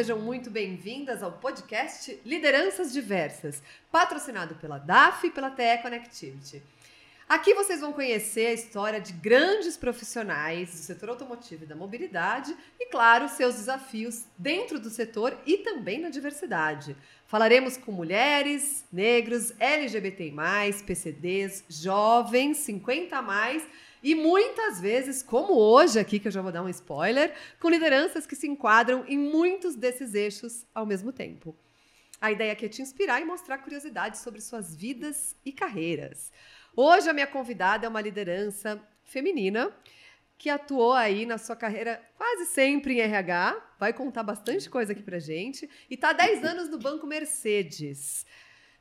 sejam muito bem-vindas ao podcast Lideranças Diversas, patrocinado pela DAF e pela TE Connectivity. Aqui vocês vão conhecer a história de grandes profissionais do setor automotivo e da mobilidade e, claro, seus desafios dentro do setor e também na diversidade. Falaremos com mulheres, negros, LGBTI+, PCDs, jovens, 50 mais e muitas vezes, como hoje aqui, que eu já vou dar um spoiler, com lideranças que se enquadram em muitos desses eixos ao mesmo tempo. A ideia aqui é te inspirar e mostrar curiosidades sobre suas vidas e carreiras. Hoje a minha convidada é uma liderança feminina que atuou aí na sua carreira quase sempre em RH, vai contar bastante coisa aqui pra gente, e está há 10 anos no Banco Mercedes.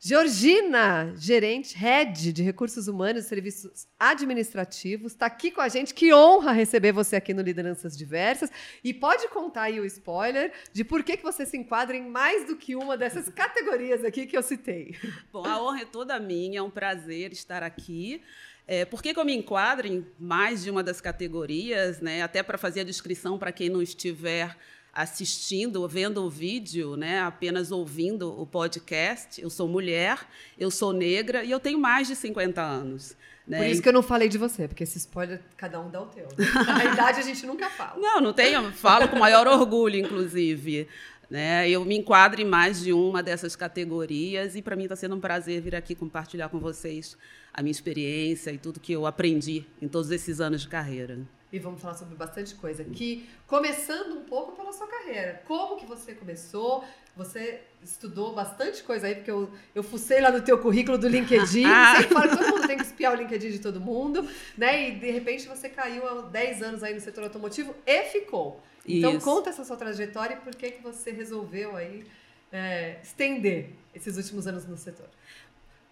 Georgina, gerente, head de recursos humanos e serviços administrativos, está aqui com a gente. Que honra receber você aqui no Lideranças Diversas. E pode contar aí o spoiler de por que, que você se enquadra em mais do que uma dessas categorias aqui que eu citei. Bom, a honra é toda minha, é um prazer estar aqui. É, por que, que eu me enquadro em mais de uma das categorias, né? até para fazer a descrição para quem não estiver assistindo, vendo o vídeo, né, apenas ouvindo o podcast. Eu sou mulher, eu sou negra e eu tenho mais de 50 anos. Né? Por isso que eu não falei de você, porque esse spoiler cada um dá o teu. A idade a gente nunca fala. Não, não tenho, falo com maior orgulho, inclusive. Né? Eu me enquadro em mais de uma dessas categorias e para mim está sendo um prazer vir aqui compartilhar com vocês a minha experiência e tudo que eu aprendi em todos esses anos de carreira e vamos falar sobre bastante coisa aqui, começando um pouco pela sua carreira. Como que você começou? Você estudou bastante coisa aí, porque eu, eu fucei lá no teu currículo do LinkedIn. Falo que todo mundo tem que espiar o LinkedIn de todo mundo, né? E de repente você caiu há 10 anos aí no setor automotivo e ficou. Então Isso. conta essa sua trajetória e por que, que você resolveu aí é, estender esses últimos anos no setor.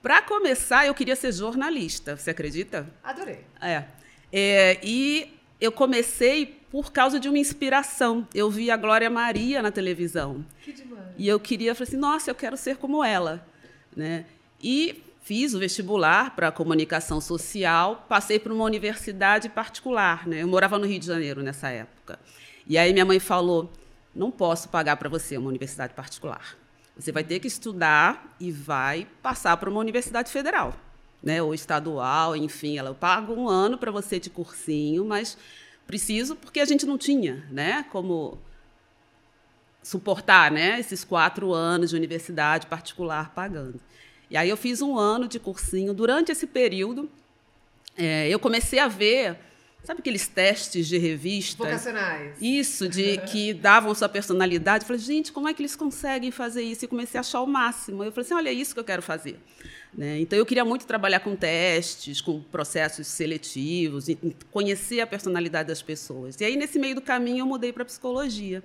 Para começar, eu queria ser jornalista, você acredita? Adorei. É. é e eu comecei por causa de uma inspiração. Eu vi a Glória Maria na televisão. Que demais. E eu queria, falei assim, nossa, eu quero ser como ela. Né? E fiz o vestibular para comunicação social, passei por uma universidade particular. Né? Eu morava no Rio de Janeiro nessa época. E aí minha mãe falou, não posso pagar para você uma universidade particular. Você vai ter que estudar e vai passar para uma universidade federal né, ou estadual, enfim, ela eu pago um ano para você de cursinho, mas preciso porque a gente não tinha, né, como suportar, né, esses quatro anos de universidade particular pagando. E aí eu fiz um ano de cursinho. Durante esse período, é, eu comecei a ver Sabe aqueles testes de revista? Vocacionais. Isso, de que davam sua personalidade. Eu falei, gente, como é que eles conseguem fazer isso? E comecei a achar o máximo. Eu falei assim, olha, é isso que eu quero fazer. Né? Então, eu queria muito trabalhar com testes, com processos seletivos, conhecer a personalidade das pessoas. E aí, nesse meio do caminho, eu mudei para psicologia.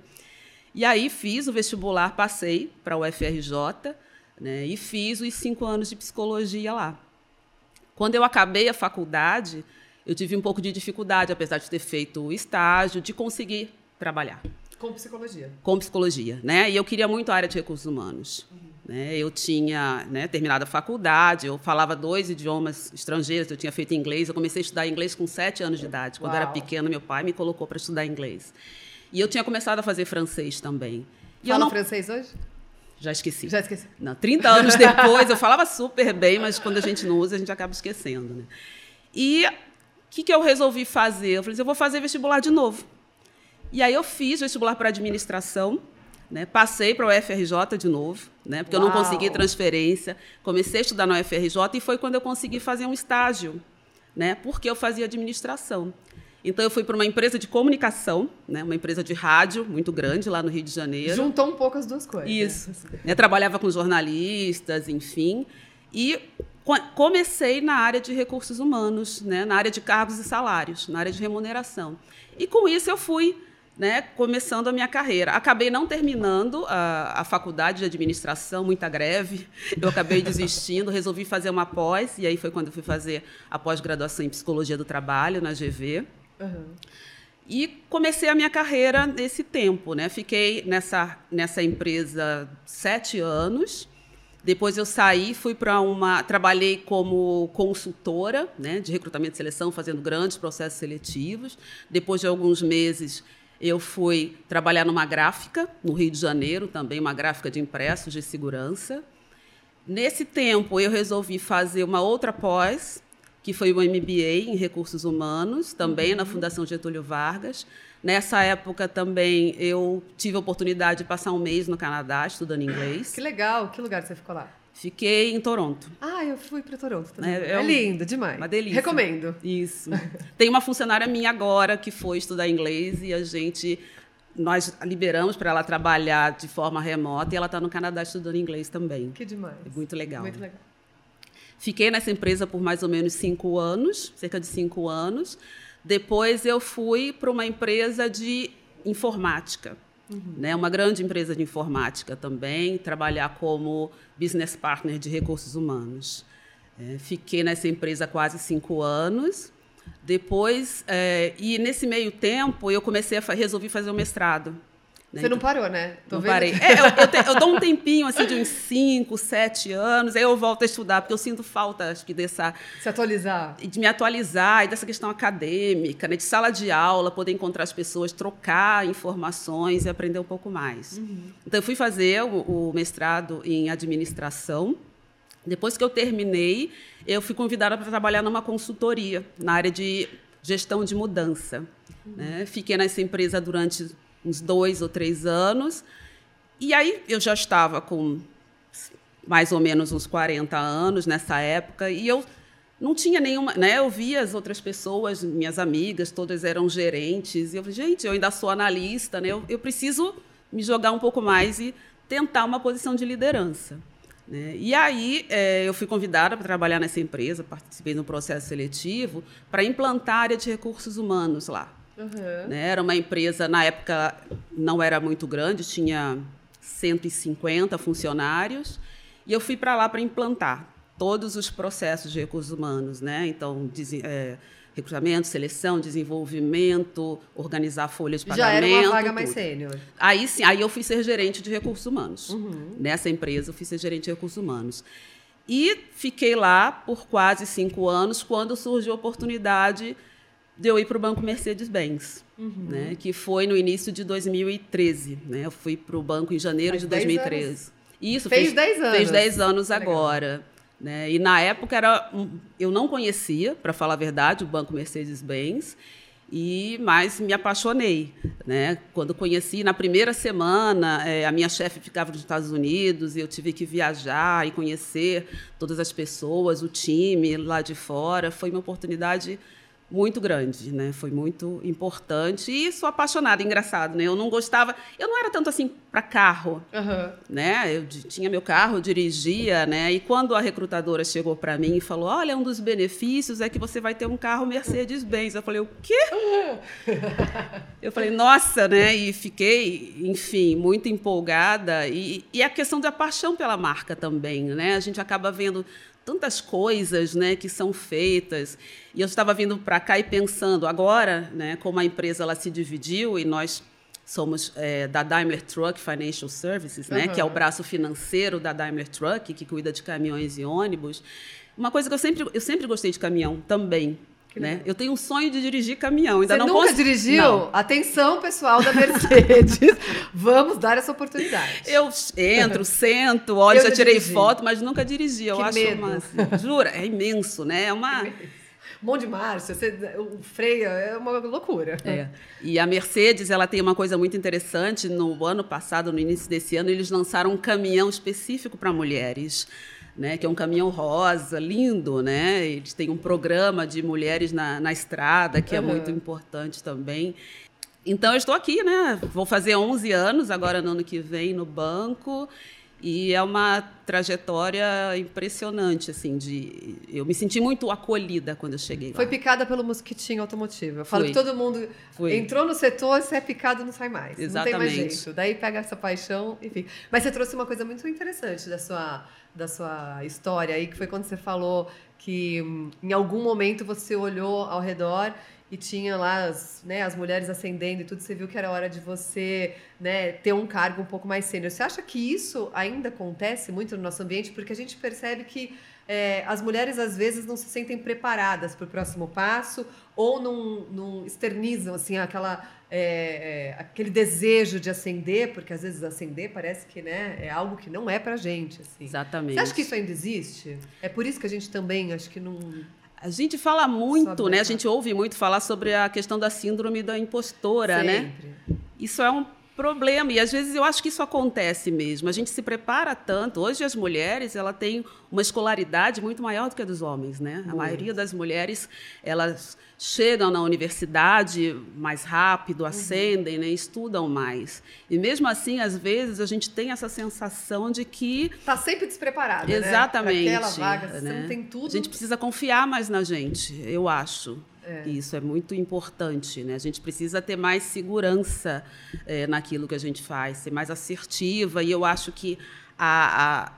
E aí, fiz o vestibular, passei para o UFRJ, né? e fiz os cinco anos de psicologia lá. Quando eu acabei a faculdade, eu tive um pouco de dificuldade, apesar de ter feito o estágio, de conseguir trabalhar. Com psicologia? Com psicologia, né? E eu queria muito a área de recursos humanos. Uhum. Né? Eu tinha né, terminado a faculdade, eu falava dois idiomas estrangeiros, eu tinha feito inglês. Eu comecei a estudar inglês com sete anos de idade. Quando Uau. eu era pequena, meu pai me colocou para estudar inglês. E eu tinha começado a fazer francês também. E Fala não... francês hoje? Já esqueci. Já esqueci. Não, 30 anos depois, eu falava super bem, mas quando a gente não usa, a gente acaba esquecendo. Né? E que, que eu resolvi fazer? Eu falei assim, eu vou fazer vestibular de novo. E aí eu fiz vestibular para administração, né? Passei para o UFRJ de novo, né? porque Uau. eu não consegui transferência. Comecei a estudar no UFRJ e foi quando eu consegui fazer um estágio, né? porque eu fazia administração. Então eu fui para uma empresa de comunicação, né, uma empresa de rádio muito grande lá no Rio de Janeiro. Juntou um pouco as duas coisas. Isso. Né, trabalhava com jornalistas, enfim, e comecei na área de recursos humanos, né, na área de cargos e salários, na área de remuneração. E com isso eu fui né, começando a minha carreira. Acabei não terminando a, a, faculdade de administração, muita greve. Eu acabei desistindo, resolvi fazer uma pós, e aí foi quando eu fui fazer a pós-graduação em psicologia do trabalho na GV. Uhum. E comecei a minha carreira nesse tempo. Né? Fiquei nessa, nessa empresa sete anos. Depois eu saí, fui para uma. Trabalhei como consultora né, de recrutamento e seleção, fazendo grandes processos seletivos. Depois de alguns meses, eu fui trabalhar numa gráfica no Rio de Janeiro, também uma gráfica de impressos de segurança. Nesse tempo, eu resolvi fazer uma outra pós, que foi o MBA em Recursos Humanos, também uhum. na Fundação Getúlio Vargas. Nessa época também eu tive a oportunidade de passar um mês no Canadá estudando inglês. Que legal! Que lugar você ficou lá? Fiquei em Toronto. Ah, eu fui para Toronto também. É, é, é lindo demais. Uma delícia. Recomendo. Isso. Tem uma funcionária minha agora que foi estudar inglês e a gente nós liberamos para ela trabalhar de forma remota e ela está no Canadá estudando inglês também. Que demais. É muito legal. Muito legal. Fiquei nessa empresa por mais ou menos cinco anos, cerca de cinco anos. Depois eu fui para uma empresa de informática. Uhum. Né, uma grande empresa de informática também, trabalhar como business partner de recursos humanos. É, fiquei nessa empresa quase cinco anos. Depois, é, e nesse meio tempo, eu comecei a resolvi fazer o mestrado. Né? Você não parou, né? Tô não parei. É, eu, eu, te, eu, dou um tempinho, assim, de uns 5, 7 anos, aí eu volto a estudar, porque eu sinto falta, acho que, dessa... Se atualizar. De me atualizar, e dessa questão acadêmica, né? de sala de aula, poder encontrar as pessoas, trocar informações e aprender um pouco mais. Uhum. Então, eu fui fazer o, o mestrado em administração. Depois que eu terminei, eu fui convidada para trabalhar numa consultoria, na área de gestão de mudança. Uhum. Né? Fiquei nessa empresa durante uns dois ou três anos. E aí eu já estava com mais ou menos uns 40 anos nessa época e eu não tinha nenhuma, né? Eu via as outras pessoas, minhas amigas, todas eram gerentes e eu falei, gente, eu ainda sou analista, né? Eu, eu preciso me jogar um pouco mais e tentar uma posição de liderança. Né? E aí é, eu fui convidada para trabalhar nessa empresa, participei no processo seletivo para implantar a área de recursos humanos lá. Uhum. Né? Era uma empresa, na época, não era muito grande, tinha 150 funcionários, e eu fui para lá para implantar todos os processos de recursos humanos, né? Então, é, recrutamento, seleção, desenvolvimento, organizar folhas de pagamento. Já era uma vaga mais sênior. Aí sim, aí eu fui ser gerente de recursos humanos. Uhum. Nessa empresa, eu fui ser gerente de recursos humanos. E fiquei lá por quase cinco anos, quando surgiu a oportunidade de eu ir para o Banco Mercedes-Benz, uhum. né, que foi no início de 2013. Né, eu fui para o banco em janeiro Faz de 2013. Anos. Isso, fez, fez 10 anos. Fez 10 anos agora. Né, e na época era eu não conhecia, para falar a verdade, o Banco Mercedes-Benz. E mas me apaixonei, né? Quando conheci na primeira semana, é, a minha chefe ficava nos Estados Unidos e eu tive que viajar e conhecer todas as pessoas, o time lá de fora. Foi uma oportunidade muito grande, né? Foi muito importante e sou apaixonada, engraçado, né? Eu não gostava, eu não era tanto assim para carro, uhum. né? Eu tinha meu carro, dirigia, né? E quando a recrutadora chegou para mim e falou, olha, um dos benefícios é que você vai ter um carro Mercedes-Benz, eu falei, o quê? eu falei, nossa, né? E fiquei, enfim, muito empolgada e, e a questão da paixão pela marca também, né? A gente acaba vendo tantas coisas né, que são feitas. E eu estava vindo para cá e pensando, agora, né, como a empresa ela se dividiu e nós somos é, da Daimler Truck Financial Services, né, uhum. que é o braço financeiro da Daimler Truck, que cuida de caminhões e ônibus. Uma coisa que eu sempre, eu sempre gostei de caminhão também. Né? Eu tenho um sonho de dirigir caminhão. Ainda Você não nunca posso... dirigiu? Não. Atenção, pessoal da Mercedes. Vamos dar essa oportunidade. Eu entro, sento, olho, eu já tirei dirigi. foto, mas nunca dirigi. Eu que acho medo. uma. Jura? É imenso, né? É uma. Monte de marcha, você, o freio é uma loucura. É. E a Mercedes, ela tem uma coisa muito interessante. No ano passado, no início desse ano, eles lançaram um caminhão específico para mulheres né, que é um caminhão rosa, lindo, né? Eles têm um programa de mulheres na, na estrada, que uhum. é muito importante também. Então, eu estou aqui, né? Vou fazer 11 anos agora no ano que vem no banco. E é uma trajetória impressionante, assim, de... Eu me senti muito acolhida quando eu cheguei lá. Foi picada pelo mosquitinho automotivo. Eu falo Fui. que todo mundo Fui. entrou no setor, se é picado, não sai mais. Exatamente. Não tem mais jeito. Daí pega essa paixão, enfim. Mas você trouxe uma coisa muito interessante da sua da sua história aí, que foi quando você falou que hum, em algum momento você olhou ao redor e tinha lá as, né, as mulheres ascendendo e tudo, você viu que era hora de você né, ter um cargo um pouco mais sênior. Você acha que isso ainda acontece muito no nosso ambiente? Porque a gente percebe que é, as mulheres às vezes não se sentem preparadas para o próximo passo ou não, não externizam assim aquela é, é, aquele desejo de ascender, porque às vezes ascender parece que né, é algo que não é para gente. Assim. Exatamente. Você acha que isso ainda existe? É por isso que a gente também acho que não a gente fala muito, né? A gente ouve muito falar sobre a questão da síndrome da impostora, né? Sempre. né? Isso é um problema e às vezes eu acho que isso acontece mesmo. A gente se prepara tanto. Hoje as mulheres ela tem uma escolaridade muito maior do que a dos homens, né? A maioria das mulheres elas chegam na universidade mais rápido, uhum. ascendem, uhum. né? estudam mais. E mesmo assim, às vezes a gente tem essa sensação de que está sempre despreparada, né? Exatamente. Né? Aquela vaga, né? você não tem tudo. A gente precisa confiar mais na gente, eu acho. É. Isso é muito importante. Né? A gente precisa ter mais segurança é, naquilo que a gente faz, ser mais assertiva. E eu acho que a, a,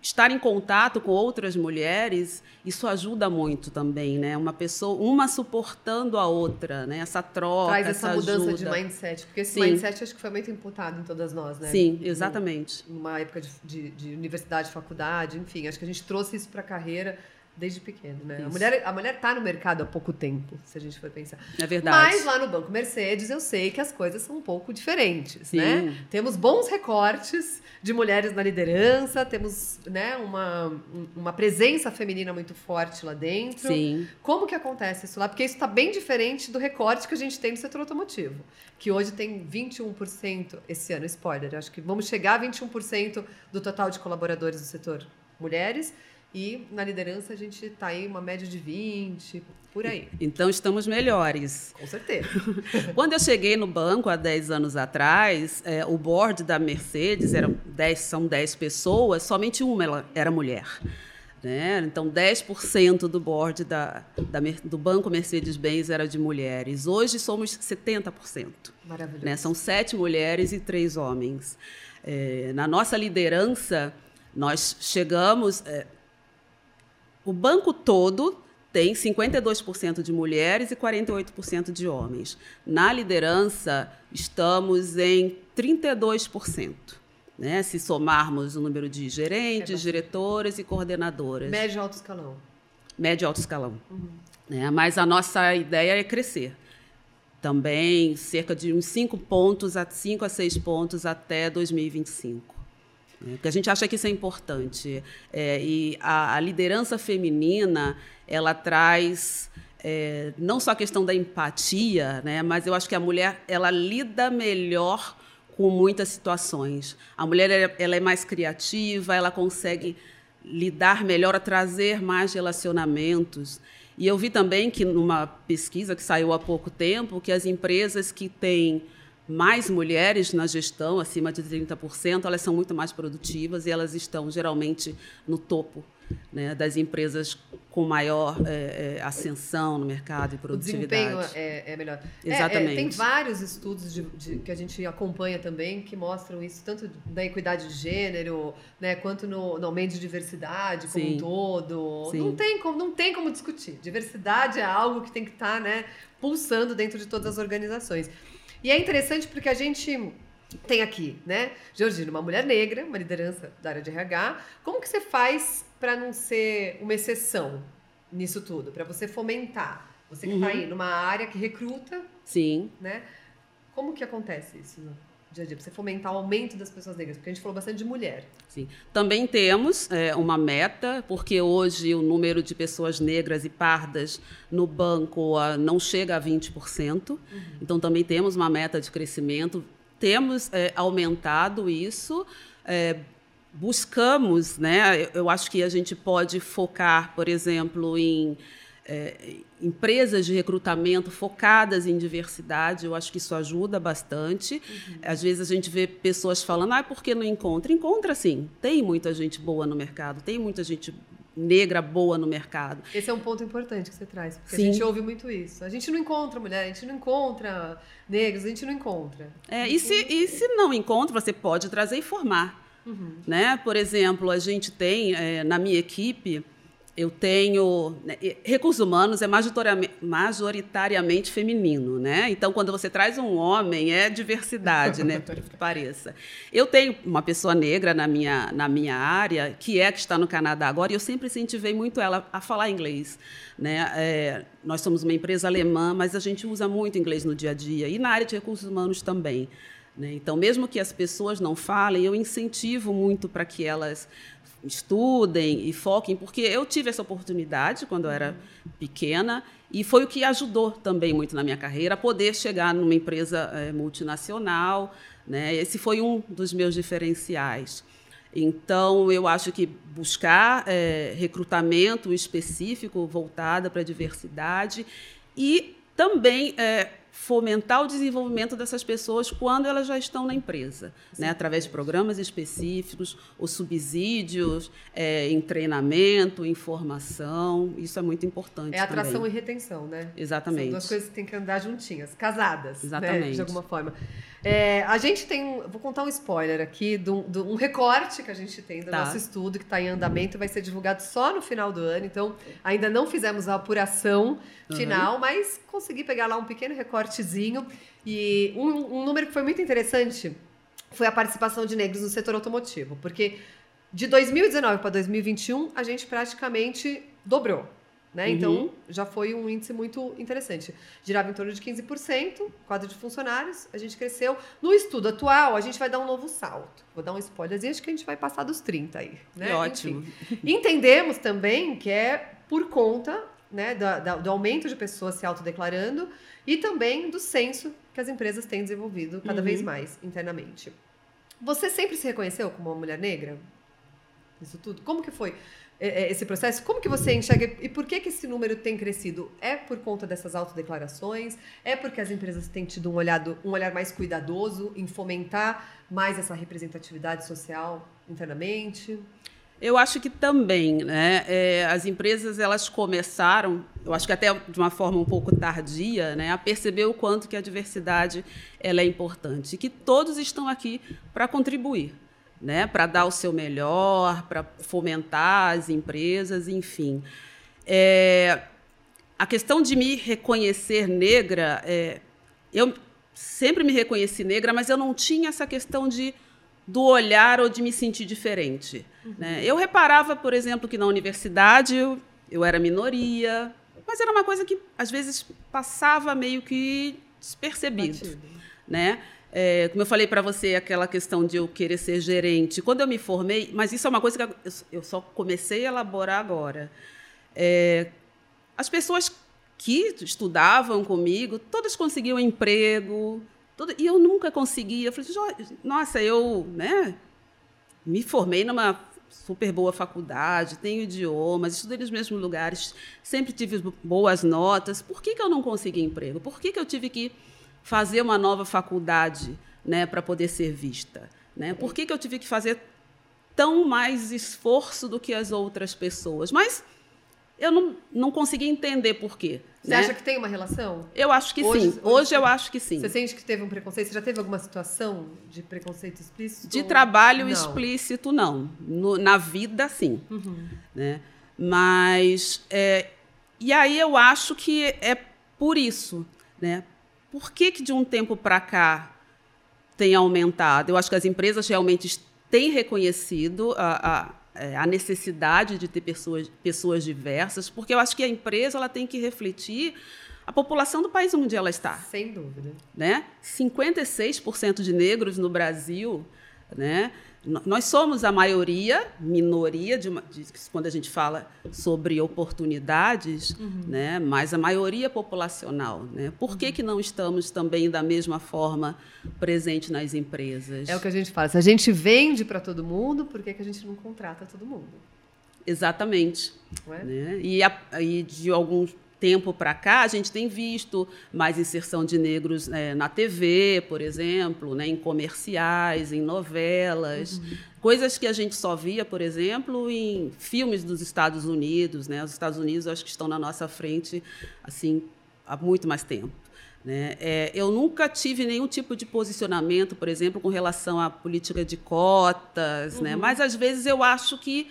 estar em contato com outras mulheres, isso ajuda muito também, né? Uma pessoa, uma suportando a outra, né? Essa troca, Traz essa, essa mudança ajuda. de mindset, porque esse Sim. mindset acho que foi muito imputado em todas nós, né? Sim, exatamente. Numa época de, de, de universidade, faculdade, enfim, acho que a gente trouxe isso para a carreira Desde pequeno, né? A mulher, a mulher tá no mercado há pouco tempo, se a gente for pensar. É verdade. Mas lá no Banco Mercedes eu sei que as coisas são um pouco diferentes, Sim. né? Temos bons recortes de mulheres na liderança, temos né, uma, uma presença feminina muito forte lá dentro. Sim. Como que acontece isso lá? Porque isso está bem diferente do recorte que a gente tem no setor automotivo, que hoje tem 21% esse ano, spoiler, acho que vamos chegar a 21% do total de colaboradores do setor mulheres e na liderança a gente está aí uma média de 20, por aí. Então estamos melhores. Com certeza. Quando eu cheguei no banco há 10 anos atrás, é, o board da Mercedes eram 10, são 10 pessoas, somente uma era mulher. Né? Então, 10% do board da, da, do Banco Mercedes-Benz era de mulheres. Hoje somos 70%. Maravilhoso. Né? São sete mulheres e três homens. É, na nossa liderança, nós chegamos. É, o banco todo tem 52% de mulheres e 48% de homens. Na liderança, estamos em 32%. Né? Se somarmos o número de gerentes, é diretoras e coordenadoras. Médio e alto escalão. Médio e alto escalão. Uhum. Né? Mas a nossa ideia é crescer. Também cerca de uns 5 pontos, a 5 a 6 pontos até 2025. Porque a gente acha que isso é importante. É, e a, a, liderança feminina, ela traz é, não só a questão da empatia, né? mas eu acho que a mulher ela lida melhor com muitas situações. A mulher ela é mais criativa, ela consegue lidar melhor, trazer mais relacionamentos. E eu vi também que numa pesquisa que saiu há pouco tempo que as empresas que têm mais mulheres na gestão, acima de 30%, elas são muito mais produtivas e elas estão geralmente no topo né, das empresas com maior é, é, ascensão no mercado e produtividade. O desempenho é, é melhor. Exatamente. É, tem vários estudos de, de, que a gente acompanha também que mostram isso, tanto da equidade de gênero, né, quanto no, no aumento de diversidade como Sim. um todo. Sim. Não, tem como, não tem como discutir. Diversidade é algo que tem que estar tá, né, pulsando dentro de todas as organizações. E é interessante porque a gente tem aqui, né, Georgina, uma mulher negra, uma liderança da área de RH. Como que você faz para não ser uma exceção nisso tudo? Para você fomentar? Você que está uhum. aí numa área que recruta. Sim. Né? Como que acontece isso? Dia a dia, para você fomentar o aumento das pessoas negras? Porque a gente falou bastante de mulher. Sim. Também temos é, uma meta, porque hoje o número de pessoas negras e pardas no banco uh, não chega a 20%. Uhum. Então também temos uma meta de crescimento. Temos é, aumentado isso. É, buscamos, né? Eu acho que a gente pode focar, por exemplo, em é, empresas de recrutamento focadas em diversidade, eu acho que isso ajuda bastante. Uhum. Às vezes a gente vê pessoas falando, ah, por que não encontra? Encontra sim, tem muita gente boa no mercado, tem muita gente negra boa no mercado. Esse é um ponto importante que você traz, porque Sim. a gente ouve muito isso. A gente não encontra mulher, a gente não encontra negros, a gente não encontra. É, e, se, e se não encontra, você pode trazer e formar. Uhum. Né? Por exemplo, a gente tem é, na minha equipe eu tenho. Né, recursos humanos é majoritariamente feminino, né? Então, quando você traz um homem, é diversidade, né? Por que pareça. Eu tenho uma pessoa negra na minha, na minha área, que é que está no Canadá agora, e eu sempre incentivei muito ela a falar inglês. Né? É, nós somos uma empresa alemã, mas a gente usa muito inglês no dia a dia, e na área de recursos humanos também. Né? Então, mesmo que as pessoas não falem, eu incentivo muito para que elas estudem e foquem, porque eu tive essa oportunidade quando eu era pequena e foi o que ajudou também muito na minha carreira a poder chegar numa empresa é, multinacional. Né? Esse foi um dos meus diferenciais. Então, eu acho que buscar é, recrutamento específico voltado para a diversidade e também é, fomentar o desenvolvimento dessas pessoas quando elas já estão na empresa, né? através de programas específicos, os subsídios é, em treinamento, informação, isso é muito importante. É atração também. e retenção, né? Exatamente. São duas coisas que têm que andar juntinhas, casadas, Exatamente. Né? de alguma forma. É, a gente tem, vou contar um spoiler aqui, de um, de um recorte que a gente tem do tá. nosso estudo, que está em andamento, vai ser divulgado só no final do ano, então ainda não fizemos a apuração final, uhum. mas consegui pegar lá um pequeno recortezinho. E um, um número que foi muito interessante foi a participação de negros no setor automotivo, porque de 2019 para 2021 a gente praticamente dobrou. Né? Uhum. Então, já foi um índice muito interessante. Girava em torno de 15%, quadro de funcionários, a gente cresceu. No estudo atual, a gente vai dar um novo salto. Vou dar um spoiler, acho que a gente vai passar dos 30 aí. Né? ótimo. Enfim. Entendemos também que é por conta né, do, do aumento de pessoas se autodeclarando e também do censo que as empresas têm desenvolvido cada uhum. vez mais internamente. Você sempre se reconheceu como uma mulher negra? Isso tudo? Como que foi? É, é, esse processo? Como que você enxerga e por que, que esse número tem crescido? É por conta dessas autodeclarações? É porque as empresas têm tido um, olhado, um olhar mais cuidadoso em fomentar mais essa representatividade social internamente? Eu acho que também, né? É, as empresas elas começaram, eu acho que até de uma forma um pouco tardia, né, a perceber o quanto que a diversidade ela é importante e que todos estão aqui para contribuir né, para dar o seu melhor, para fomentar as empresas, enfim. É, a questão de me reconhecer negra, é, eu sempre me reconheci negra, mas eu não tinha essa questão de do olhar ou de me sentir diferente. Uhum. Né? Eu reparava, por exemplo, que na universidade eu, eu era minoria, mas era uma coisa que às vezes passava meio que despercebido, né? É, como eu falei para você, aquela questão de eu querer ser gerente. Quando eu me formei, mas isso é uma coisa que eu só comecei a elaborar agora. É, as pessoas que estudavam comigo, todas conseguiam emprego, e eu nunca conseguia. Eu falei, nossa, eu né, me formei numa super boa faculdade, tenho idiomas, estudei nos mesmos lugares, sempre tive boas notas. Por que, que eu não consegui emprego? Por que, que eu tive que fazer uma nova faculdade né, para poder ser vista? Né? Por que, que eu tive que fazer tão mais esforço do que as outras pessoas? Mas eu não, não consegui entender por quê. Você né? acha que tem uma relação? Eu acho que hoje, sim. Hoje, hoje, eu acho que sim. Você sente que teve um preconceito? Você já teve alguma situação de preconceito explícito? De trabalho não. explícito, não. No, na vida, sim. Uhum. Né? Mas. É, e aí eu acho que é por isso. Né? Por que, que de um tempo para cá tem aumentado? Eu acho que as empresas realmente têm reconhecido a, a, é, a necessidade de ter pessoas, pessoas diversas, porque eu acho que a empresa ela tem que refletir a população do país onde ela está. Sem dúvida. Né? 56% de negros no Brasil, né? Nós somos a maioria, minoria, de, de, quando a gente fala sobre oportunidades, uhum. né? mas a maioria populacional. Né? Por que, uhum. que não estamos também da mesma forma presente nas empresas? É o que a gente fala. Se a gente vende para todo mundo, por que, que a gente não contrata todo mundo? Exatamente. É? Né? E, a, e de alguns tempo para cá, a gente tem visto mais inserção de negros né, na TV, por exemplo, né, em comerciais, em novelas, uhum. coisas que a gente só via, por exemplo, em filmes dos Estados Unidos. Né? Os Estados Unidos, acho que estão na nossa frente assim há muito mais tempo. Né? É, eu nunca tive nenhum tipo de posicionamento, por exemplo, com relação à política de cotas, né? uhum. né? mas às vezes eu acho que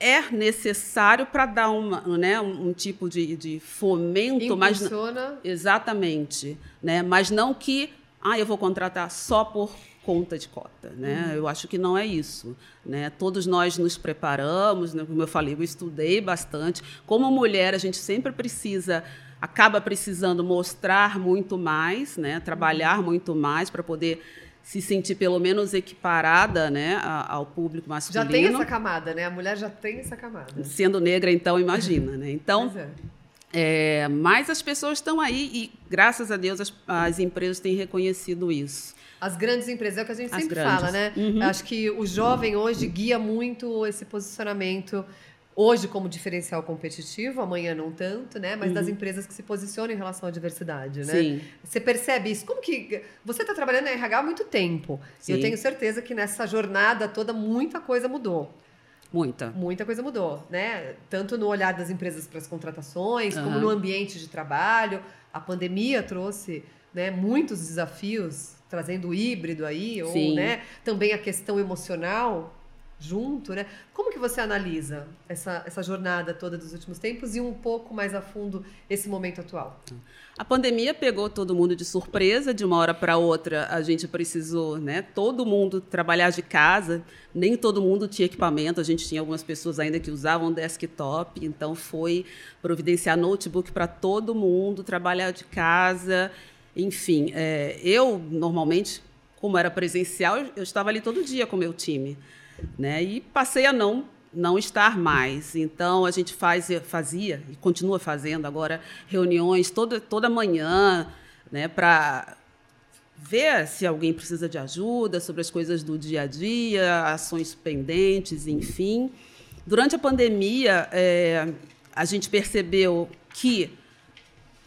é necessário para dar uma, né, um, um tipo de, de fomento, Impulsiona. mas exatamente, né, mas não que ah, eu vou contratar só por conta de cota, né? Uhum. Eu acho que não é isso, né? Todos nós nos preparamos, né? como eu falei, eu estudei bastante. Como mulher, a gente sempre precisa acaba precisando mostrar muito mais, né? Trabalhar muito mais para poder se sentir pelo menos equiparada né, ao público masculino. Já tem essa camada, né? A mulher já tem essa camada. Sendo negra, então, imagina, né? Então, é. É, mas as pessoas estão aí e, graças a Deus, as, as, empresas têm reconhecido isso. As grandes empresas, é o que a gente as sempre grandes. fala, né? Uhum. Acho que o jovem hoje guia muito esse posicionamento hoje como diferencial competitivo, amanhã não tanto, né? Mas uhum. das empresas que se posicionam em relação à diversidade, né? Sim. Você percebe isso? Como que você está trabalhando na RH há muito tempo? Sim. Eu tenho certeza que nessa jornada toda muita coisa mudou. Muita. Muita coisa mudou, né? Tanto no olhar das empresas para as contratações, uhum. como no ambiente de trabalho. A pandemia trouxe né, muitos desafios, trazendo o híbrido aí, Sim. ou né, também a questão emocional junto, né? Como que você analisa essa, essa jornada toda dos últimos tempos e um pouco mais a fundo esse momento atual? A pandemia pegou todo mundo de surpresa, de uma hora para outra a gente precisou, né? Todo mundo trabalhar de casa, nem todo mundo tinha equipamento, a gente tinha algumas pessoas ainda que usavam desktop, então foi providenciar notebook para todo mundo, trabalhar de casa, enfim. É, eu normalmente, como era presencial, eu estava ali todo dia com o meu time né? E passei a não não estar mais. Então a gente faz, fazia e continua fazendo agora reuniões toda toda manhã, né, para ver se alguém precisa de ajuda sobre as coisas do dia a dia, ações pendentes, enfim. Durante a pandemia, é, a gente percebeu que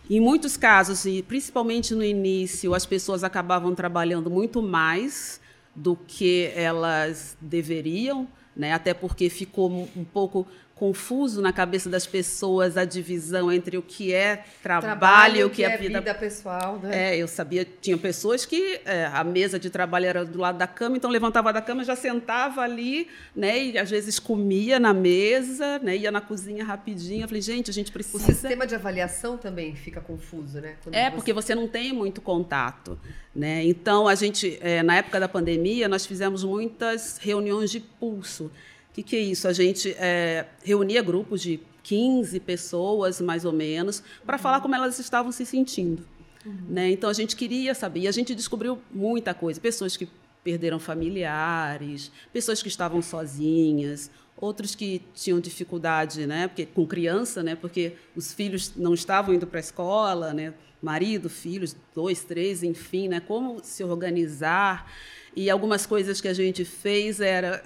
em muitos casos, e principalmente no início, as pessoas acabavam trabalhando muito mais do que elas deveriam, né? até porque ficou um pouco confuso na cabeça das pessoas a divisão entre o que é trabalho, trabalho e o que, que é, é vida... vida pessoal. Né? É, eu sabia, tinha pessoas que é, a mesa de trabalho era do lado da cama, então levantava da cama, já sentava ali, né, e às vezes comia na mesa, né, ia na cozinha rapidinho. Eu falei, gente, a gente precisa. O sistema de avaliação também fica confuso, né? Quando é, você... porque você não tem muito contato. Né? Então, a gente, é, na época da pandemia, nós fizemos muitas reuniões de pulso. O que, que, é isso? A gente é, reunia grupos de 15 pessoas, mais ou menos, para uhum. falar como elas estavam se sentindo. Uhum. Né? Então, a gente queria saber. E a gente descobriu muita coisa. Pessoas que perderam familiares, pessoas que estavam sozinhas, outros que tinham dificuldade né? porque, com criança, né? porque os filhos não estavam indo para a escola, né? marido, filhos, dois, três, enfim, né? como se organizar. E algumas coisas que a gente fez era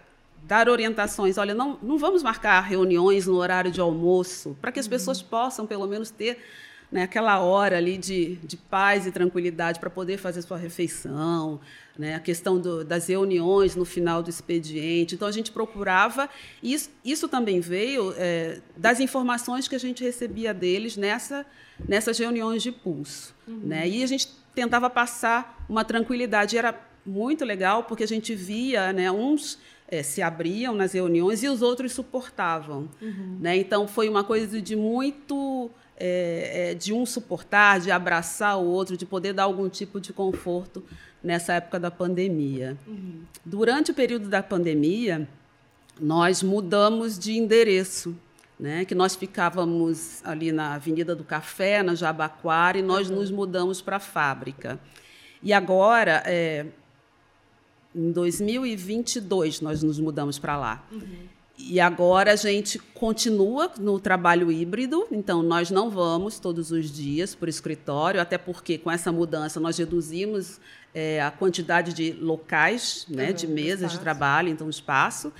dar orientações. Olha, não, não vamos marcar reuniões no horário de almoço, para que as uhum. pessoas possam, pelo menos, ter né, aquela hora ali de, de paz e tranquilidade para poder fazer sua refeição, né, a questão do, das reuniões no final do expediente. Então, a gente procurava, e isso, isso também veio é, das informações que a gente recebia deles nessa, nessas reuniões de pulso. Uhum. Né, e a gente tentava passar uma tranquilidade. E era muito legal, porque a gente via né, uns é, se abriam nas reuniões e os outros suportavam. Uhum. Né? Então, foi uma coisa de muito. É, é, de um suportar, de abraçar o outro, de poder dar algum tipo de conforto nessa época da pandemia. Uhum. Durante o período da pandemia, nós mudamos de endereço. Né, que nós ficávamos ali na Avenida do Café, na Jabaquara, e nós uhum. nos mudamos para a fábrica. E agora, é, em 2022 nós nos mudamos para lá. Uhum. E agora a gente continua no trabalho híbrido, então nós não vamos todos os dias para o escritório, até porque com essa mudança nós reduzimos é, a quantidade de locais, né, uhum, de mesas de trabalho, então espaço.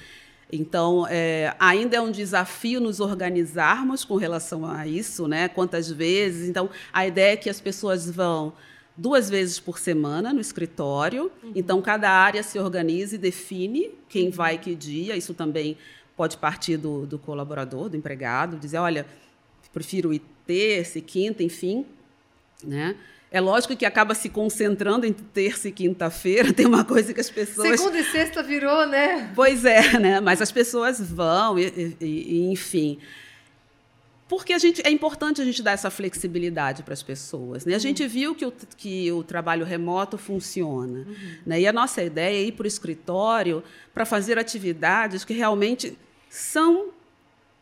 Então, é, ainda é um desafio nos organizarmos com relação a isso, né? Quantas vezes? Então, a ideia é que as pessoas vão duas vezes por semana no escritório. Uhum. Então, cada área se organiza e define quem vai que dia. Isso também pode partir do, do colaborador, do empregado, dizer, olha, prefiro ir terça e quinta, enfim. Né? É lógico que acaba se concentrando entre terça e quinta-feira. Tem uma coisa que as pessoas. Segunda e sexta virou, né? Pois é, né? Mas as pessoas vão, e, e, e enfim. Porque a gente, é importante a gente dar essa flexibilidade para as pessoas. Né? A gente uhum. viu que o, que o trabalho remoto funciona. Uhum. Né? E a nossa ideia é ir para o escritório para fazer atividades que realmente são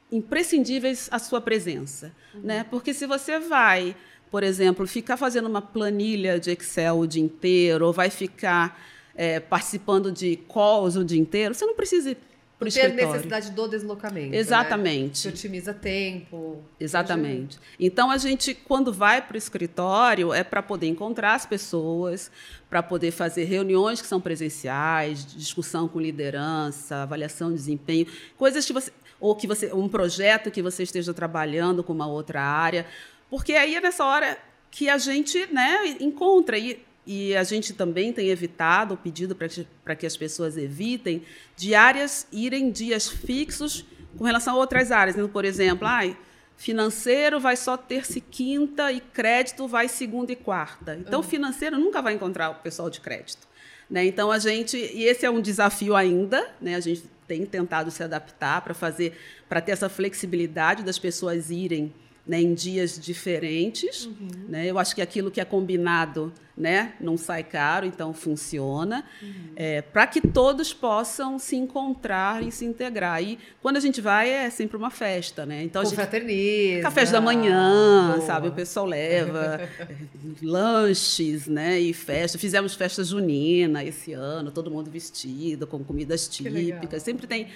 imprescindíveis à sua presença. Uhum. Né? Porque se você vai, por exemplo, ficar fazendo uma planilha de Excel o dia inteiro, ou vai ficar é, participando de calls o dia inteiro, você não precisa para o escritório. Ter necessidade do deslocamento. Né? Exatamente. Né? Que otimiza tempo. Exatamente. Então a gente, quando vai para o escritório, é para poder encontrar as pessoas, para poder fazer reuniões que são presenciais, discussão com liderança, avaliação de desempenho, coisas que você ou que você um projeto que você esteja trabalhando com uma outra área, porque aí é nessa hora que a gente, né, encontra e e a gente também tem evitado, o pedido para que as pessoas evitem, de áreas irem dias fixos com relação a outras áreas. Então, por exemplo, ai, financeiro vai só terça e quinta e crédito vai segunda e quarta. Então, uhum. financeiro nunca vai encontrar o pessoal de crédito. Né? Então, a gente. E esse é um desafio ainda, né? a gente tem tentado se adaptar para fazer, para ter essa flexibilidade das pessoas irem né, em dias diferentes. Uhum. Né? Eu acho que aquilo que é combinado né, não sai caro, então funciona, uhum. é, para que todos possam se encontrar e se integrar. E quando a gente vai, é sempre uma festa. Né? Então, Confraterniza. Cafés da manhã, Boa. sabe? O pessoal leva lanches né, e festa. Fizemos festa junina esse ano, todo mundo vestido, com comidas típicas. Sempre tem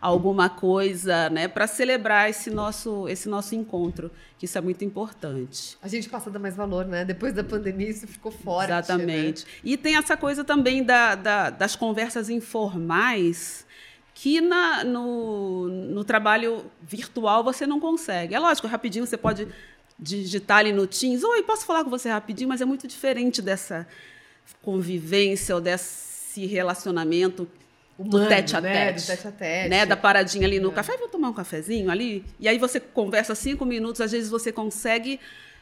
alguma coisa, né, para celebrar esse nosso esse nosso encontro, que isso é muito importante. A gente passa a dar mais valor, né? Depois da pandemia isso ficou forte. Exatamente. Né? E tem essa coisa também da, da, das conversas informais que na, no, no trabalho virtual você não consegue. É lógico, rapidinho você pode digitar ali no Teams, oi, posso falar com você rapidinho, mas é muito diferente dessa convivência ou desse relacionamento Humano, do tete a né? tete, do tete a tete. Né? Da paradinha ali no é. café, vou tomar um cafezinho ali. E aí você conversa cinco minutos, às vezes você consegue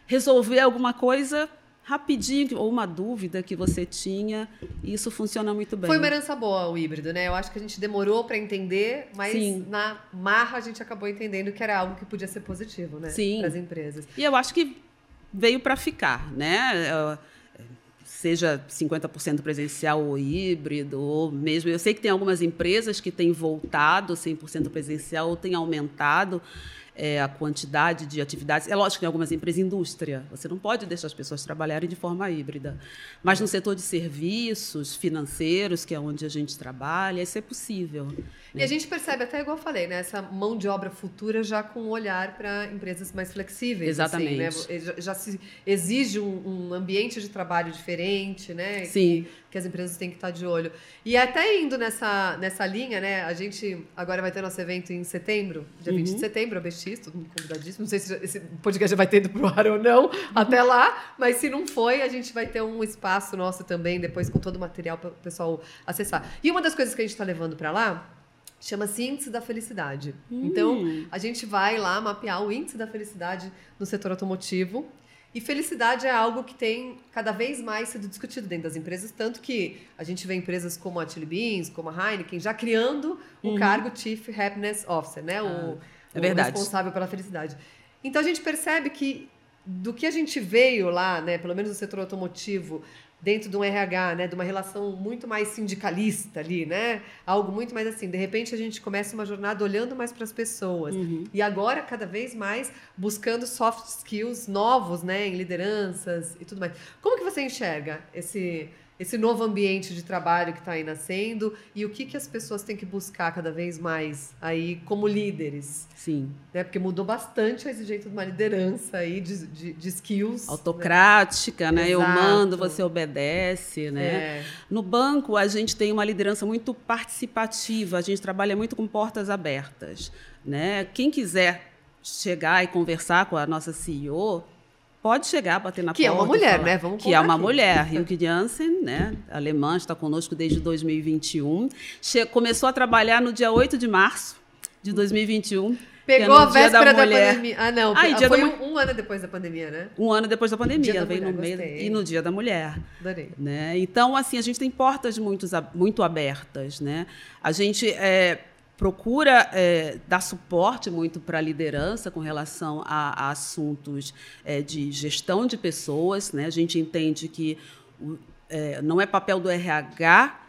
resolver alguma coisa rapidinho, ou uma dúvida que você tinha, e isso funciona muito bem. Foi uma herança boa o híbrido, né? Eu acho que a gente demorou para entender, mas Sim. na marra a gente acabou entendendo que era algo que podia ser positivo, né? Para as empresas. E eu acho que veio para ficar, né? Seja 50% presencial ou híbrido, ou mesmo. Eu sei que tem algumas empresas que têm voltado 100% presencial ou têm aumentado é, a quantidade de atividades. É lógico que em algumas empresas, indústria, você não pode deixar as pessoas trabalharem de forma híbrida. Mas no setor de serviços financeiros, que é onde a gente trabalha, isso é possível. E a gente percebe, até igual eu falei, né, essa mão de obra futura já com um olhar para empresas mais flexíveis. Exatamente. Assim, né? já, já, se exige um, um, ambiente de trabalho diferente, né? Sim. Que, que, as empresas têm que estar de olho. E até indo nessa, nessa linha, né? A gente agora vai ter nosso evento em setembro, dia uhum. 20 de setembro, a BX, todo mundo convidadíssimo. Não sei se esse podcast já vai ter ido pro ar ou não, até lá. Mas se não foi, a gente vai ter um espaço nosso também, depois com todo o material para o pessoal acessar. E uma das coisas que a gente está levando para lá chama-se índice da felicidade. Hum. Então, a gente vai lá mapear o índice da felicidade no setor automotivo. E felicidade é algo que tem cada vez mais sido discutido dentro das empresas, tanto que a gente vê empresas como a Chili Beans, como a Heineken, já criando o uhum. cargo Chief Happiness Officer, né? Ah, o, é o responsável pela felicidade. Então a gente percebe que do que a gente veio lá, né, pelo menos no setor automotivo, dentro de um RH, né, de uma relação muito mais sindicalista ali, né? Algo muito mais assim, de repente a gente começa uma jornada olhando mais para as pessoas. Uhum. E agora cada vez mais buscando soft skills novos, né, em lideranças e tudo mais. Como que você enxerga esse esse novo ambiente de trabalho que está aí nascendo e o que, que as pessoas têm que buscar cada vez mais aí como líderes. Sim. Né? Porque mudou bastante a exigência de uma liderança aí de, de, de skills. Né? Autocrática, né? né? Eu mando, você obedece, né? É. No banco, a gente tem uma liderança muito participativa, a gente trabalha muito com portas abertas, né? Quem quiser chegar e conversar com a nossa CEO, pode chegar, bater na que porta. Que é uma mulher, né? Vamos Que é uma aqui. mulher. Hilke Jansen, né? Alemã, está conosco desde 2021. Che começou a trabalhar no dia 8 de março de 2021. Pegou é a véspera da, mulher. pandemia. Ah, não. Ah, foi da um, um ano depois da pandemia, né? Um ano depois da pandemia, Dia da veio mulher, no meio gostei. e no Dia da Mulher. Adorei. né? Então, assim, a gente tem portas muito, muito abertas, né? A gente é, procura é, dar suporte muito para a liderança com relação a, a assuntos é, de gestão de pessoas, né? A gente entende que o- é, não é papel do RH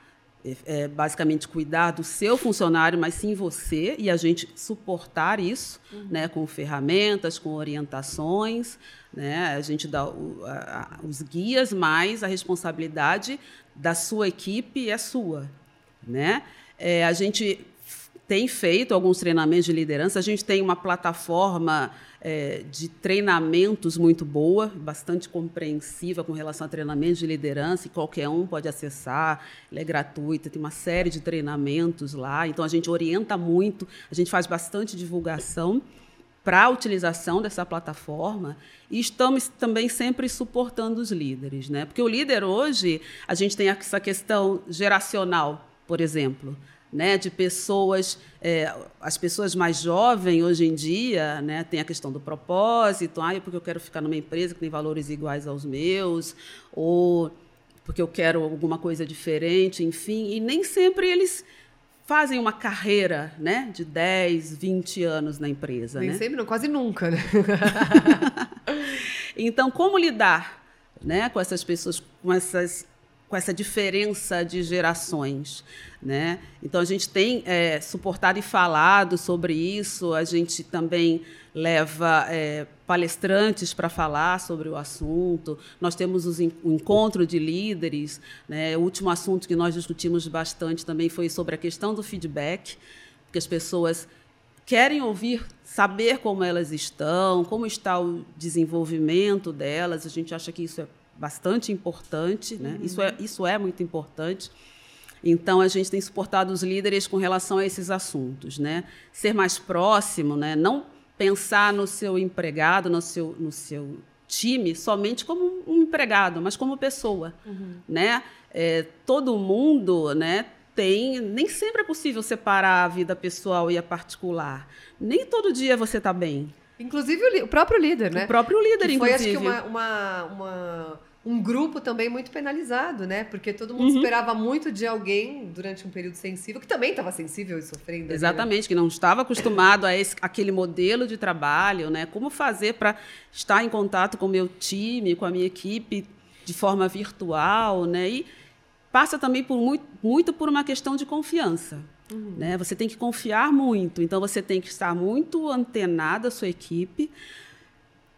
é, é, basicamente cuidar do seu funcionário, mas sim você e a gente suportar isso, né, com ferramentas, com orientações, né, a gente dá o- a- a- os guias, mas a responsabilidade da sua equipe é sua, né? É, a gente tem feito alguns treinamentos de liderança. A gente tem uma plataforma é, de treinamentos muito boa, bastante compreensiva com relação a treinamentos de liderança, e qualquer um pode acessar, ela é gratuita, tem uma série de treinamentos lá. Então, a gente orienta muito, a gente faz bastante divulgação para a utilização dessa plataforma e estamos também sempre suportando os líderes, né? Porque o líder hoje, a gente tem essa questão geracional, por exemplo, né? De pessoas, é, as pessoas mais jovens hoje em dia, né? Tem a questão do propósito, ah, porque eu quero ficar numa empresa que tem valores iguais aos meus, ou porque eu quero alguma coisa diferente, enfim, e nem sempre eles fazem uma carreira né, de 10, 20 anos na empresa. Nem né? sempre, não, quase nunca, né? Então, como lidar né, com essas pessoas, com, essas, com essa diferença de gerações? Né? Então, a gente tem é, suportado e falado sobre isso, a gente também leva é, palestrantes para falar sobre o assunto, nós temos os o encontro de líderes. Né? O último assunto que nós discutimos bastante também foi sobre a questão do feedback, porque as pessoas querem ouvir, saber como elas estão, como está o desenvolvimento delas. A gente acha que isso é bastante importante, né? Isso, é, isso é muito importante. Então, a gente tem suportado os líderes com relação a esses assuntos. Né? Ser mais próximo, né? não pensar no seu empregado, no seu, no seu time, somente como um empregado, mas como pessoa. Né? É, todo mundo né, tem. Nem sempre é possível separar a vida pessoal e a particular. Nem todo dia você está bem. Inclusive o, o próprio líder, né? O próprio líder, que foi, inclusive. acho que, uma, uma- uma- um grupo também muito penalizado, né? Porque todo mundo Uhum. esperava muito de alguém durante um período sensível, que também estava sensível e sofrendo. ali, né? Exatamente, que não estava acostumado a esse, aquele modelo de trabalho, né? Como fazer para estar em contato com o meu time, com a minha equipe de forma virtual, né? E passa também por muito, muito por uma questão de confiança. Né? Você tem que confiar muito, então você tem que estar muito antenado à sua equipe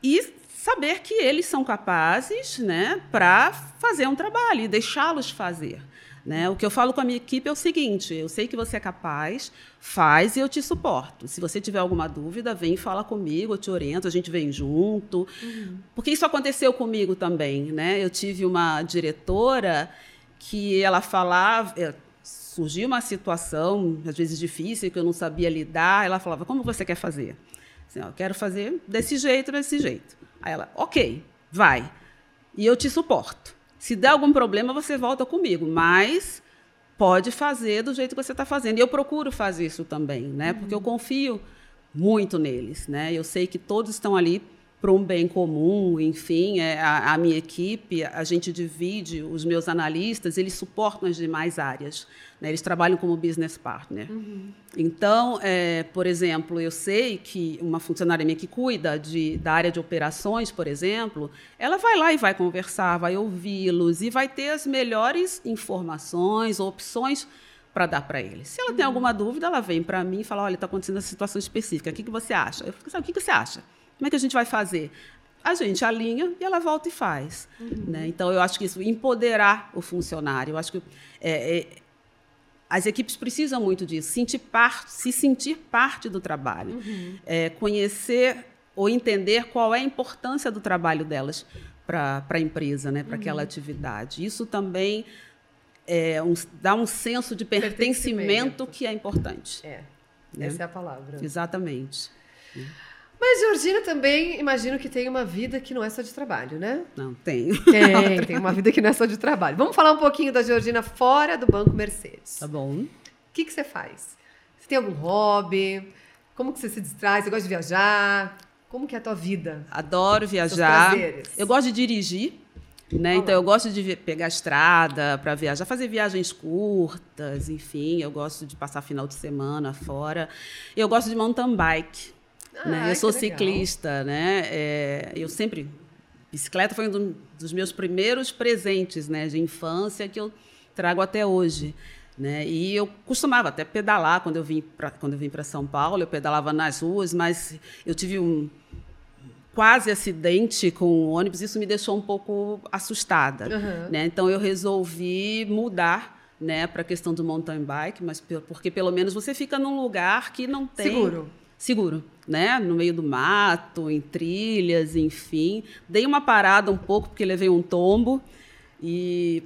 e saber que eles são capazes né, para fazer um trabalho e deixá-los fazer. Né? O que eu falo com a minha equipe é o seguinte: eu sei que você é capaz, faz e eu te suporto. Se você tiver alguma dúvida, vem e fala comigo, eu te oriento, a gente vem junto. Porque isso aconteceu comigo também. Né? Eu tive uma diretora que ela falava. Surgiu uma situação, às vezes difícil, que eu não sabia lidar. Ela falava: Como você quer fazer? Assim, ó, quero fazer desse jeito, desse jeito. Aí ela, ok, vai. E eu te suporto. Se der algum problema, você volta comigo, mas pode fazer do jeito que você está fazendo. E eu procuro fazer isso também, né? Porque eu confio muito neles, né? Eu sei que todos estão ali para um bem comum, enfim, é, a, a minha equipe, a gente divide, os meus analistas, eles suportam as demais áreas, né? eles trabalham como business partner. Então, é, por exemplo, eu sei que uma funcionária minha que cuida de, da área de operações, por exemplo, ela vai lá e vai conversar, vai ouvi-los e vai ter as melhores informações, opções para dar para eles. Se ela tem alguma dúvida, ela vem para mim e fala: olha, está acontecendo essa situação específica, o que, que você acha? Eu fico, sabe, o que, que você acha? Como é que a gente vai fazer? A gente alinha e ela volta e faz. Né? Então, eu acho que isso, empoderar o funcionário, eu acho que é, é, as equipes precisam muito disso, sentir parte, se sentir parte do trabalho, é, conhecer ou entender qual é a importância do trabalho delas para a empresa, né, para aquela atividade. Isso também é, um- dá um senso de pertencimento, Pertencimento. que é importante. É, Né? essa é a palavra. Exatamente. Mas Georgina também, imagino que tem uma vida que não é só de trabalho, né? Não, tem. Tem, tem uma vida que não é só de trabalho. Vamos falar um pouquinho da Georgina fora do Banco Mercedes. Tá bom. O que, que você faz? Você tem algum hobby? Como que você se distrai? Você gosta de viajar? Como que é a tua vida? Adoro viajar. Eu gosto de dirigir. Né? Então, eu gosto de pegar a estrada para viajar, fazer viagens curtas, enfim. Eu gosto de passar final de semana fora. Eu gosto de mountain bike. Ah, né? Eu sou ciclista, né? É, eu sempre. Bicicleta foi um dos meus primeiros presentes né, de infância que eu trago até hoje. Né? E eu costumava até pedalar quando eu vim para quando eu vim para São Paulo, eu pedalava nas ruas, mas eu tive um quase acidente com o ônibus, isso me deixou um pouco assustada, uhum. né? Então eu resolvi mudar, né, para a questão do mountain bike, mas porque pelo menos você fica num lugar que não tem seguro, seguro, né, no meio do mato, em trilhas, enfim. Dei uma parada um pouco porque levei um tombo e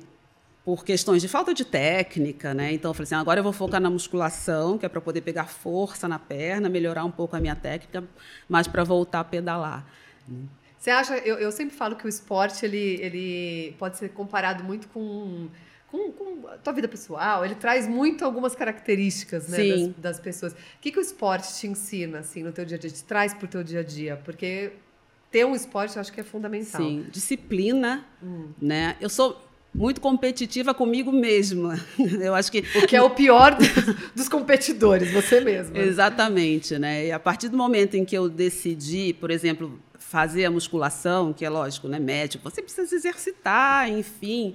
por questões de falta de técnica, né? Então eu falei assim, agora eu vou focar na musculação, que é para poder pegar força na perna, melhorar um pouco a minha técnica, mas para voltar a pedalar. Você acha? Eu, eu sempre falo que o esporte ele, ele pode ser comparado muito com com, com, a tua vida pessoal, ele traz muito algumas características né, das, das, pessoas. O que, que o esporte te ensina assim, no teu dia a dia, te traz para o teu dia a dia? Porque ter um esporte eu acho que é fundamental. Sim, disciplina, hum. né? Eu sou muito competitiva comigo mesma. Eu acho que o que é o pior dos competidores, você mesma. Exatamente, né? E a partir do momento em que eu decidi, por exemplo, fazer a musculação, que é lógico, né, médico, você precisa se exercitar, enfim,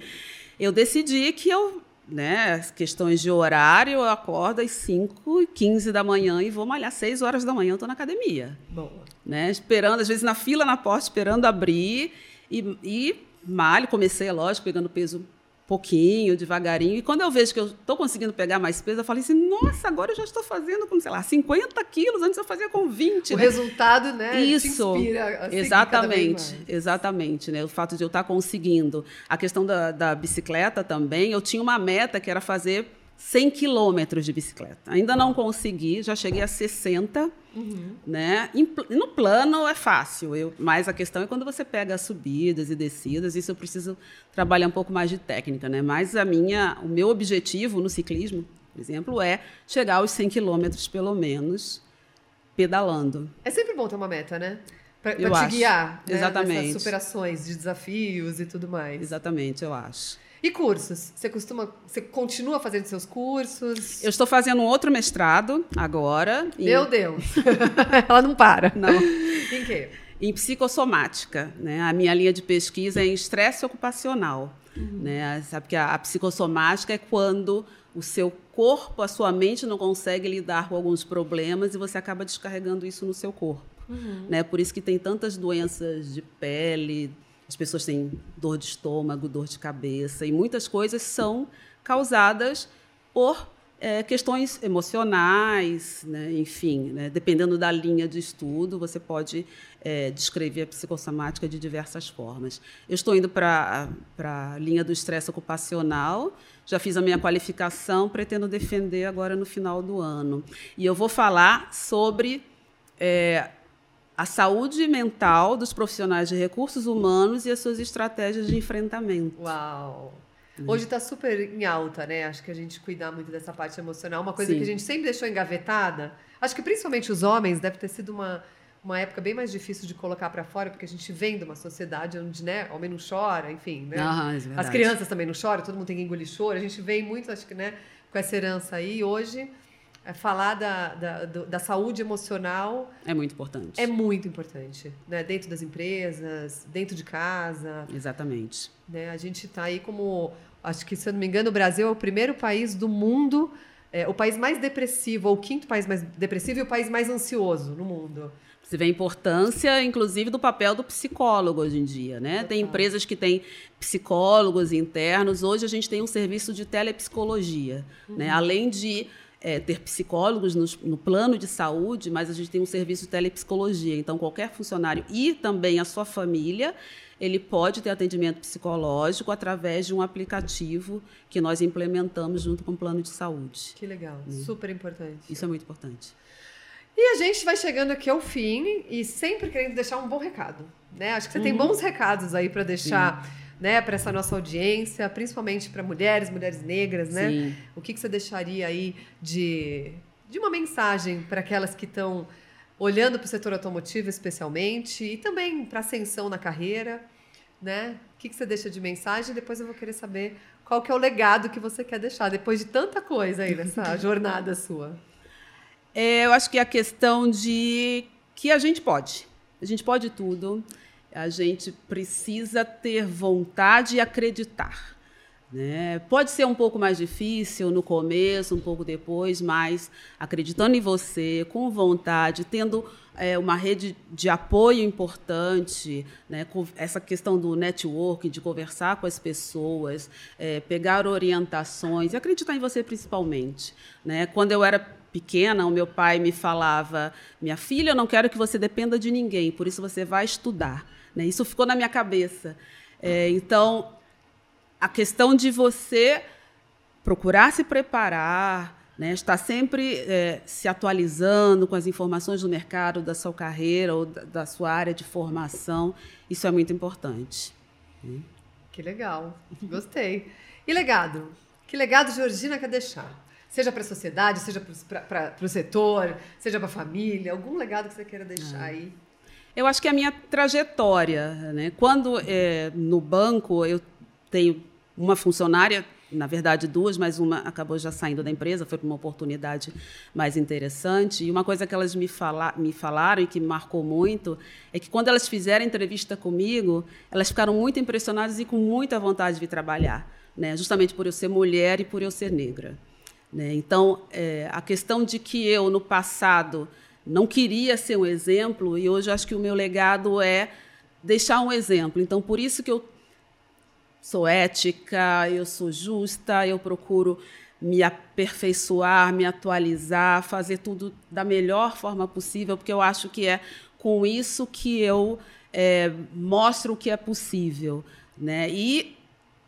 eu decidi que eu né, questões de horário, eu acordo às 5 e 15 da manhã e vou malhar 6 horas da manhã, eu estou na academia. Boa. Né, esperando, às vezes na fila na porta, esperando abrir e, e malho, comecei, é lógico, pegando peso pouquinho, devagarinho. E quando eu vejo que eu estou conseguindo pegar mais peso, eu falei assim, nossa, agora eu já estou fazendo com, sei lá, 50 quilos, antes eu fazia com 20. O né? resultado, né, Isso, exatamente, exatamente, né? O fato de eu estar conseguindo. A questão da, da bicicleta também, eu tinha uma meta que era fazer 100 quilômetros de bicicleta. Ainda não consegui, já cheguei a 60. Uhum. Né? No plano é fácil, eu, mas a questão é quando você pega as subidas e descidas, isso eu preciso trabalhar um pouco mais de técnica. Né? Mas a minha, o meu objetivo no ciclismo, por exemplo, é chegar aos 100 quilômetros, pelo menos, pedalando. É sempre bom ter uma meta, né? Para te acho. guiar né? Exatamente. nessas superações de desafios e tudo mais. Exatamente, eu acho. E cursos? Você costuma, você continua fazendo seus cursos? Eu estou fazendo outro mestrado agora. Meu. Deus. Ela não para. Não. em quê? Em psicossomática, né? A minha linha de pesquisa é em estresse ocupacional, uhum. né? Sabe que a, a psicossomática é quando o seu corpo, a sua mente não consegue lidar com alguns problemas e você acaba descarregando isso no seu corpo. Uhum. Né? Por isso que tem tantas doenças de pele, as pessoas têm dor de estômago, dor de cabeça, e muitas coisas são causadas por é, questões emocionais, né? enfim, né? dependendo da linha de estudo, você pode é, descrever a psicossomática de diversas formas. Eu estou indo para a linha do estresse ocupacional, já fiz a minha qualificação, pretendo defender agora no final do ano. E eu vou falar sobre é, a saúde mental dos profissionais de recursos humanos e as suas estratégias de enfrentamento. Uau! Hoje está super em alta, né? Acho que a gente cuidar muito dessa parte emocional, uma coisa Sim. que a gente sempre deixou engavetada. Acho que principalmente os homens deve ter sido uma, uma época bem mais difícil de colocar para fora, porque a gente vem de uma sociedade onde, né, homem não chora, enfim, né? Ah, é As crianças também não choram, todo mundo tem que engolir choro. A gente vem muito, acho que, né, com essa herança aí. Hoje falar da, da, da, saúde emocional. É muito importante. É muito importante. Né? Dentro das empresas, dentro de casa. Exatamente. Né? A gente está aí como. Acho que, se eu não me engano, o Brasil é o primeiro país do mundo, é, o país mais depressivo, ou o quinto país mais depressivo e o país mais ansioso no mundo. Você vê a importância, inclusive, do papel do psicólogo hoje em dia. Né? Tem empresas que têm psicólogos internos. Hoje a gente tem um serviço de telepsicologia. Né? Uhum. Né? Além de é, ter psicólogos no, no, plano de saúde, mas a gente tem um serviço de telepsicologia. Então, qualquer funcionário e também a sua família, ele pode ter atendimento psicológico através de um aplicativo que nós implementamos junto com o plano de saúde. Que legal, né? super importante. Isso é muito importante. E a gente vai chegando aqui ao fim e sempre querendo deixar um bom recado. Né? Acho que você uhum. tem bons recados aí para deixar. Sim né, para essa nossa audiência, principalmente para mulheres, mulheres negras, né? Sim. O que, que você deixaria aí de de uma mensagem para aquelas que estão olhando para o setor automotivo especialmente e também para ascensão na carreira, né? O que, que você deixa de mensagem? Depois eu vou querer saber qual que é o legado que você quer deixar depois de tanta coisa aí nessa jornada sua. É, eu acho que é a questão de que a gente pode. A gente pode tudo. A gente precisa ter vontade e acreditar. Né? Pode ser um pouco mais difícil no começo, um pouco depois, mas acreditando em você, com vontade, tendo é, uma rede de apoio importante, né? essa questão do networking, de conversar com as pessoas, é, pegar orientações e acreditar em você principalmente. Né? Quando eu era pequena, o meu pai me falava: minha filha, eu não quero que você dependa de ninguém, por isso você vai estudar. Né? Isso ficou na minha cabeça. É, então, a questão de você procurar se preparar, né, estar sempre é, se atualizando com as informações do mercado, da sua carreira ou da, da sua área de formação, isso é muito importante. Que legal, gostei. E legado? Que legado Georgina quer deixar? Seja para a sociedade, seja para o setor, seja para a família, algum legado que você queira deixar ah. aí? Eu acho que é a minha trajetória, né? Quando é, no banco eu tenho uma funcionária, na verdade duas, mas uma acabou já saindo da empresa, foi para uma oportunidade mais interessante. E uma coisa que elas me, fala, me falaram e que me marcou muito é que quando elas fizeram entrevista comigo, elas ficaram muito impressionadas e com muita vontade de trabalhar, né? justamente por eu ser mulher e por eu ser negra. Né? Então, é, a questão de que eu, no passado, não queria ser um exemplo, e hoje acho que o meu legado é deixar um exemplo. Então, por isso que eu sou ética, eu sou justa, eu procuro me aperfeiçoar, me atualizar, fazer tudo da melhor forma possível, porque eu acho que é com isso que eu é, mostro o que é possível. Né? E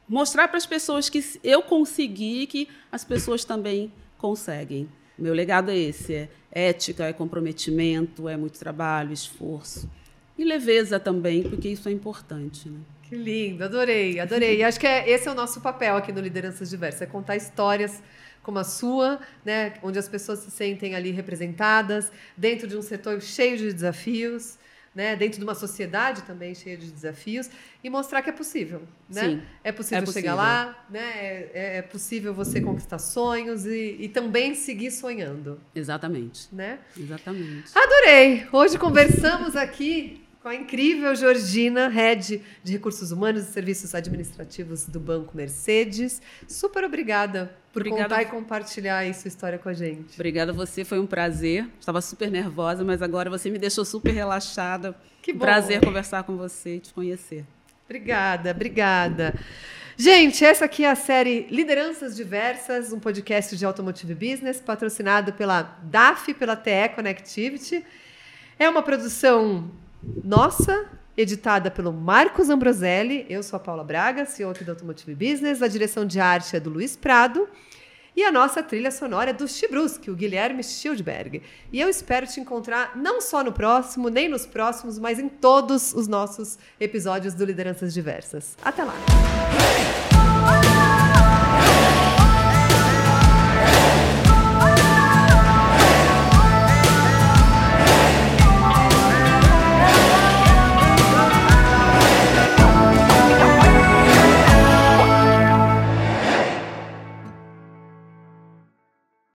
mostrar para as pessoas que eu consegui que as pessoas também conseguem. Meu legado é esse: é ética, é comprometimento, é muito trabalho, esforço. E leveza também, porque isso é importante. Né? Que lindo, adorei, adorei. E acho que é, esse é o nosso papel aqui no Lideranças Diversas, é contar histórias como a sua, né, onde as pessoas se sentem ali representadas, dentro de um setor cheio de desafios, né, dentro de uma sociedade também cheia de desafios, e mostrar que é possível. Né? Sim, é possível, é possível. chegar lá, né? É, é, possível você conquistar sonhos e, e, também seguir sonhando. Exatamente. Né? Exatamente. Adorei! Hoje conversamos aqui com a incrível Georgina, head de recursos humanos e serviços administrativos do Banco Mercedes. Super obrigada por obrigada. contar e compartilhar aí sua história com a gente. Obrigada a você, foi um prazer. Estava super nervosa, mas agora você me deixou super relaxada. Que bom. Prazer conversar com você e te conhecer. Obrigada, obrigada. Gente, essa aqui é a série Lideranças Diversas, um podcast de Automotive Business, patrocinado pela DAF, pela TE Connectivity. É uma produção nossa, editada pelo Marcos Ambroselli. Eu sou a Paula Braga, CEO aqui do Automotive Business. A direção de arte é do Luiz Prado. E a nossa trilha sonora é do Chibruski, o Guilherme Schildberg. E eu espero te encontrar não só no próximo, nem nos próximos, mas em todos os nossos episódios do Lideranças Diversas. Até lá!